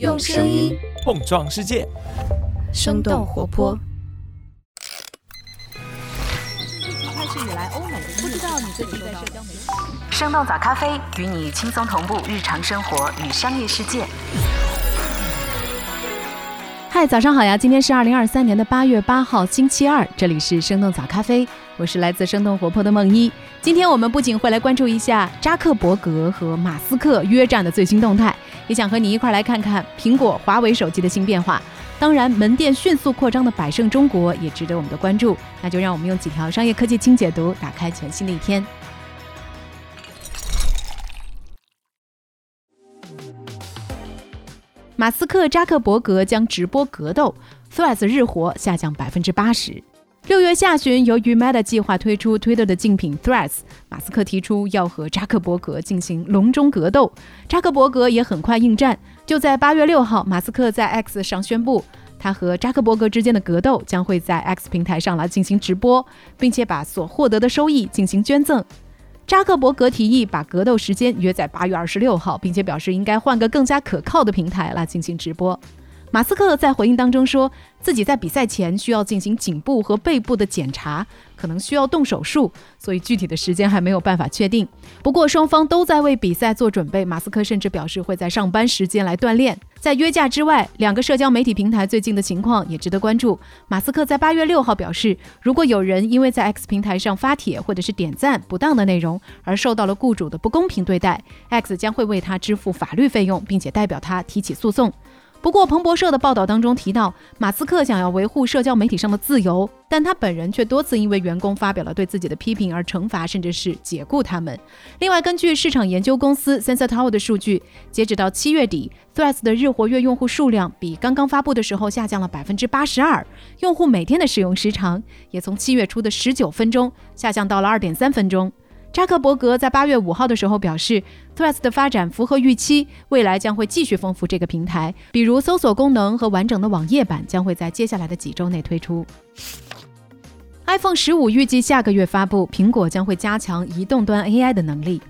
用声音碰撞世界，生动活泼。开始以来，欧美不知道你最近在社交媒体。生动早咖啡与你轻松同步日常生活与商业世界。嗨，早上好呀！今天是二零二三年的八月八号，星期二，这里是生动早咖啡，我是来自生动活泼的梦一。今天我们不仅会来关注一下扎克伯格和马斯克约战的最新动态，也想和你一块来看看苹果、华为手机的新变化。当然，门店迅速扩张的百胜中国也值得我们的关注。那就让我们用几条商业科技轻解读，打开全新的一天。马斯克、扎克伯格将直播格斗，Threads 日活下降百分之八十。六月下旬，由于 Meta 计划推出 Twitter 的竞品 Threads，马斯克提出要和扎克伯格进行笼中格斗，扎克伯格也很快应战。就在八月六号，马斯克在 X 上宣布，他和扎克伯格之间的格斗将会在 X 平台上来进行直播，并且把所获得的收益进行捐赠。扎克伯格提议把格斗时间约在八月二十六号，并且表示应该换个更加可靠的平台来进行直播。马斯克在回应当中说自己在比赛前需要进行颈部和背部的检查，可能需要动手术，所以具体的时间还没有办法确定。不过双方都在为比赛做准备，马斯克甚至表示会在上班时间来锻炼。在约架之外，两个社交媒体平台最近的情况也值得关注。马斯克在八月六号表示，如果有人因为在 X 平台上发帖或者是点赞不当的内容而受到了雇主的不公平对待，X 将会为他支付法律费用，并且代表他提起诉讼。不过，彭博社的报道当中提到，马斯克想要维护社交媒体上的自由，但他本人却多次因为员工发表了对自己的批评而惩罚，甚至是解雇他们。另外，根据市场研究公司 Sensor Tower 的数据，截止到七月底，Threads 的日活跃用户数量比刚刚发布的时候下降了百分之八十二，用户每天的使用时长也从七月初的十九分钟下降到了二点三分钟。扎克伯格在八月五号的时候表示，Threads 的发展符合预期，未来将会继续丰富这个平台，比如搜索功能和完整的网页版将会在接下来的几周内推出。iPhone 十五预计下个月发布，苹果将会加强移动端 AI 的能力。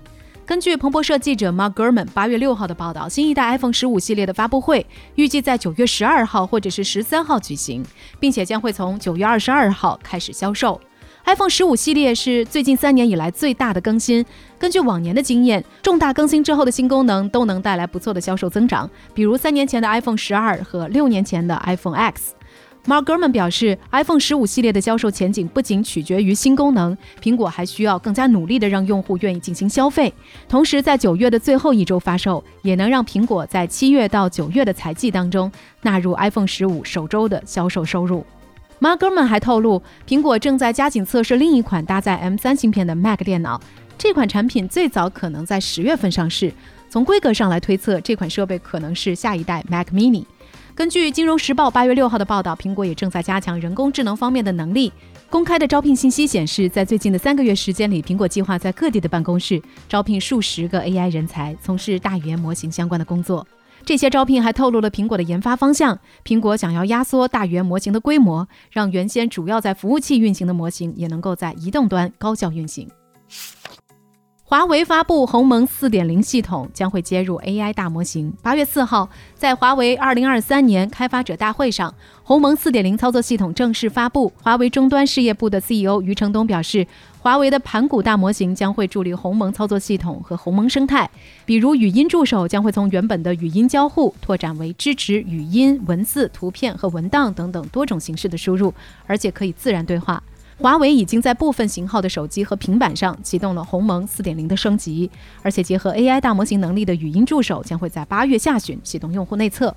根据彭博社记者 Mark Gurman 八月六号的报道，新一代 iPhone 十五系列的发布会预计在九月十二号或者是十三号举行，并且将会从九月二十二号开始销售。iPhone 十五系列是最近三年以来最大的更新。根据往年的经验，重大更新之后的新功能都能带来不错的销售增长，比如三年前的 iPhone 十二和六年前的 iPhone X。Mark Gurman 表示，iPhone 十五系列的销售前景不仅取决于新功能，苹果还需要更加努力的让用户愿意进行消费。同时，在九月的最后一周发售，也能让苹果在七月到九月的财季当中纳入 iPhone 十五首周的销售收入。Margovan 还透露，苹果正在加紧测试另一款搭载 M3 芯片的 Mac 电脑。这款产品最早可能在十月份上市。从规格上来推测，这款设备可能是下一代 Mac Mini。根据《金融时报》八月六号的报道，苹果也正在加强人工智能方面的能力。公开的招聘信息显示，在最近的三个月时间里，苹果计划在各地的办公室招聘数十个 AI 人才，从事大语言模型相关的工作。这些招聘还透露了苹果的研发方向。苹果想要压缩大语言模型的规模，让原先主要在服务器运行的模型也能够在移动端高效运行。华为发布鸿蒙4.0系统，将会接入 AI 大模型。八月四号，在华为2023年开发者大会上，鸿蒙4.0操作系统正式发布。华为终端事业部的 CEO 余承东表示，华为的盘古大模型将会助力鸿蒙操作系统和鸿蒙生态，比如语音助手将会从原本的语音交互拓展为支持语音、文字、图片和文档等等多种形式的输入，而且可以自然对话。华为已经在部分型号的手机和平板上启动了鸿蒙4.0的升级，而且结合 AI 大模型能力的语音助手将会在八月下旬启动用户内测。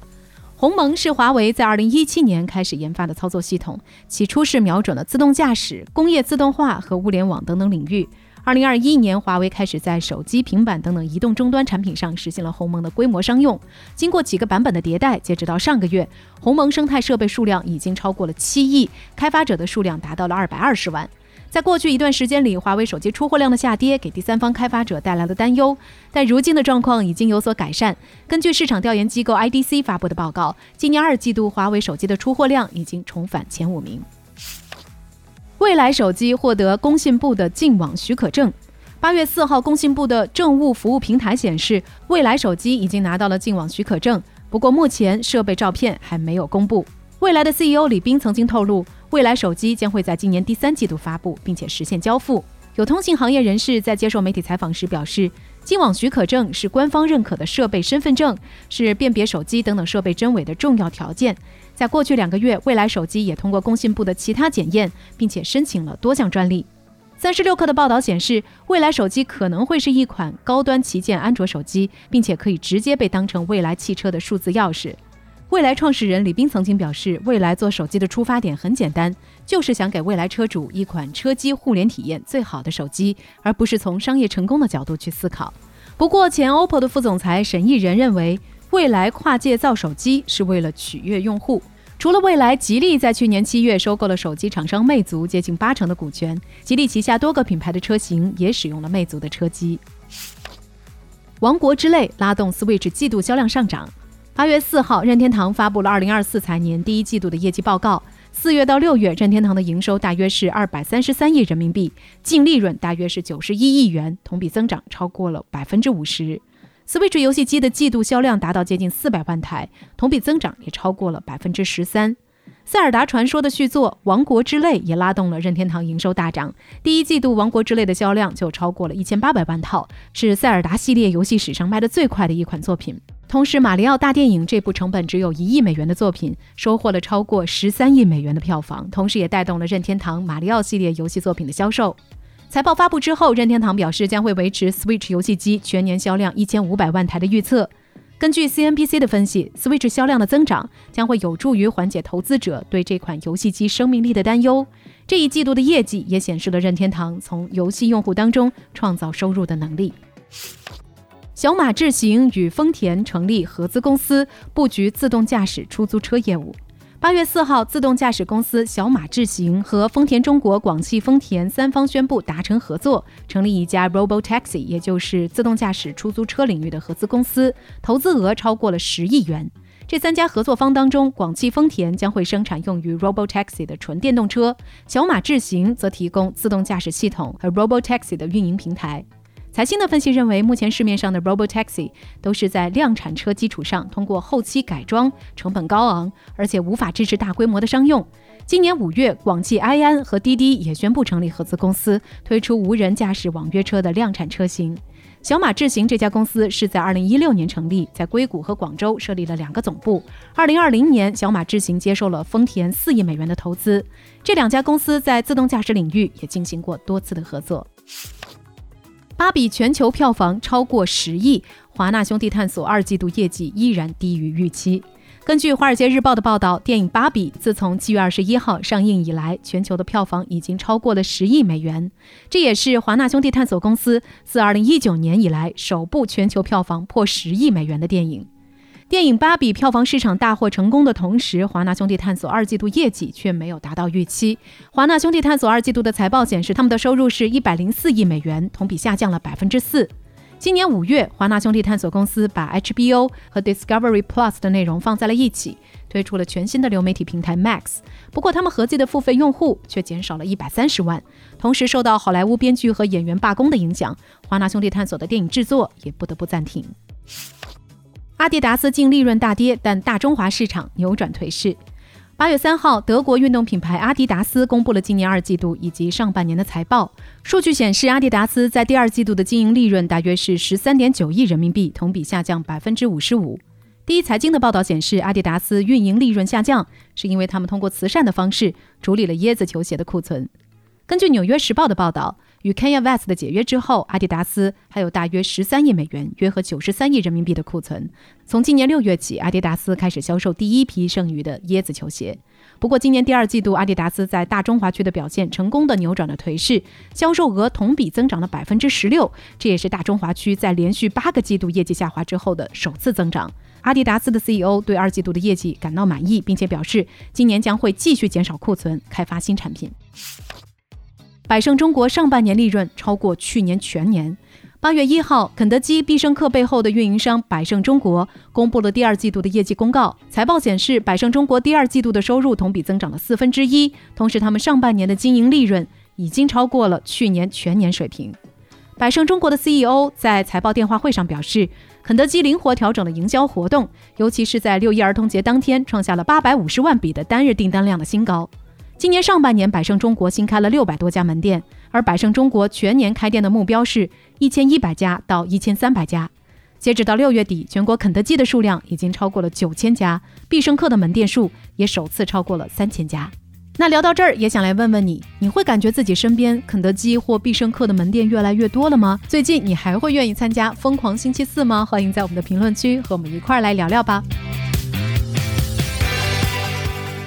鸿蒙是华为在2017年开始研发的操作系统，起初是瞄准了自动驾驶、工业自动化和物联网等等领域。二零二一年，华为开始在手机、平板等等移动终端产品上实现了鸿蒙的规模商用。经过几个版本的迭代，截止到上个月，鸿蒙生态设备数量已经超过了七亿，开发者的数量达到了二百二十万。在过去一段时间里，华为手机出货量的下跌给第三方开发者带来了担忧，但如今的状况已经有所改善。根据市场调研机构 IDC 发布的报告，今年二季度华为手机的出货量已经重返前五名。未来手机获得工信部的净网许可证。八月四号，工信部的政务服务平台显示，未来手机已经拿到了净网许可证。不过目前设备照片还没有公布。未来的 CEO 李斌曾经透露，未来手机将会在今年第三季度发布，并且实现交付。有通信行业人士在接受媒体采访时表示，进网许可证是官方认可的设备身份证，是辨别手机等等设备真伪的重要条件。在过去两个月，未来手机也通过工信部的其他检验，并且申请了多项专利。三十六氪的报道显示，未来手机可能会是一款高端旗舰安卓手机，并且可以直接被当成未来汽车的数字钥匙。未来创始人李斌曾经表示，未来做手机的出发点很简单，就是想给未来车主一款车机互联体验最好的手机，而不是从商业成功的角度去思考。不过，前 OPPO 的副总裁沈义仁认为，未来跨界造手机是为了取悦用户。除了未来，吉利在去年七月收购了手机厂商魅族接近八成的股权。吉利旗下多个品牌的车型也使用了魅族的车机。王国之泪拉动 Switch 季度销量上涨。八月四号，任天堂发布了二零二四财年第一季度的业绩报告。四月到六月，任天堂的营收大约是二百三十三亿人民币，净利润大约是九十一亿元，同比增长超过了百分之五十。Switch 游戏机的季度销量达到接近四百万台，同比增长也超过了百分之十三。塞尔达传说的续作《王国之泪》也拉动了任天堂营收大涨，第一季度《王国之泪》的销量就超过了一千八百万套，是塞尔达系列游戏史上卖的最快的一款作品。同时，《马里奥大电影》这部成本只有一亿美元的作品，收获了超过十三亿美元的票房，同时也带动了任天堂马里奥系列游戏作品的销售。财报发布之后，任天堂表示将会维持 Switch 游戏机全年销量一千五百万台的预测。根据 CNBC 的分析，Switch 销量的增长将会有助于缓解投资者对这款游戏机生命力的担忧。这一季度的业绩也显示了任天堂从游戏用户当中创造收入的能力。小马智行与丰田成立合资公司，布局自动驾驶出租车业务。八月四号，自动驾驶公司小马智行和丰田中国、广汽丰田三方宣布达成合作，成立一家 Robo Taxi，也就是自动驾驶出租车领域的合资公司，投资额超过了十亿元。这三家合作方当中，广汽丰田将会生产用于 Robo Taxi 的纯电动车，小马智行则提供自动驾驶系统和 Robo Taxi 的运营平台。财新的分析认为，目前市面上的 Robo Taxi 都是在量产车基础上通过后期改装，成本高昂，而且无法支持大规模的商用。今年五月，广汽埃安和滴滴也宣布成立合资公司，推出无人驾驶网约车的量产车型。小马智行这家公司是在二零一六年成立，在硅谷和广州设立了两个总部。二零二零年，小马智行接受了丰田四亿美元的投资。这两家公司在自动驾驶领域也进行过多次的合作。芭比全球票房超过十亿，华纳兄弟探索二季度业绩依然低于预期。根据《华尔街日报》的报道，电影《芭比》自从七月二十一号上映以来，全球的票房已经超过了十亿美元，这也是华纳兄弟探索公司自二零一九年以来首部全球票房破十亿美元的电影。电影《芭比》票房市场大获成功的同时，华纳兄弟探索二季度业绩却没有达到预期。华纳兄弟探索二季度的财报显示，他们的收入是一百零四亿美元，同比下降了百分之四。今年五月，华纳兄弟探索公司把 HBO 和 Discovery Plus 的内容放在了一起，推出了全新的流媒体平台 Max。不过，他们合计的付费用户却减少了一百三十万。同时，受到好莱坞编剧和演员罢工的影响，华纳兄弟探索的电影制作也不得不暂停。阿迪达斯净利润大跌，但大中华市场扭转颓势。八月三号，德国运动品牌阿迪达斯公布了今年二季度以及上半年的财报。数据显示，阿迪达斯在第二季度的经营利润大约是十三点九亿人民币，同比下降百分之五十五。第一财经的报道显示，阿迪达斯运营利润下降，是因为他们通过慈善的方式处理了椰子球鞋的库存。根据《纽约时报》的报道。与 Kanye West 的解约之后，阿迪达斯还有大约十三亿美元，约合九十三亿人民币的库存。从今年六月起，阿迪达斯开始销售第一批剩余的椰子球鞋。不过，今年第二季度，阿迪达斯在大中华区的表现成功的扭转了颓势，销售额同比增长了百分之十六，这也是大中华区在连续八个季度业绩下滑之后的首次增长。阿迪达斯的 CEO 对二季度的业绩感到满意，并且表示今年将会继续减少库存，开发新产品。百胜中国上半年利润超过去年全年。八月一号，肯德基、必胜客背后的运营商百胜中国公布了第二季度的业绩公告。财报显示，百胜中国第二季度的收入同比增长了四分之一，同时他们上半年的经营利润已经超过了去年全年水平。百胜中国的 CEO 在财报电话会上表示。肯德基灵活调整了营销活动，尤其是在六一儿童节当天，创下了八百五十万笔的单日订单量的新高。今年上半年，百胜中国新开了六百多家门店，而百胜中国全年开店的目标是一千一百家到一千三百家。截止到六月底，全国肯德基的数量已经超过了九千家，必胜客的门店数也首次超过了三千家。那聊到这儿，也想来问问你，你会感觉自己身边肯德基或必胜客的门店越来越多了吗？最近你还会愿意参加疯狂星期四吗？欢迎在我们的评论区和我们一块儿来聊聊吧。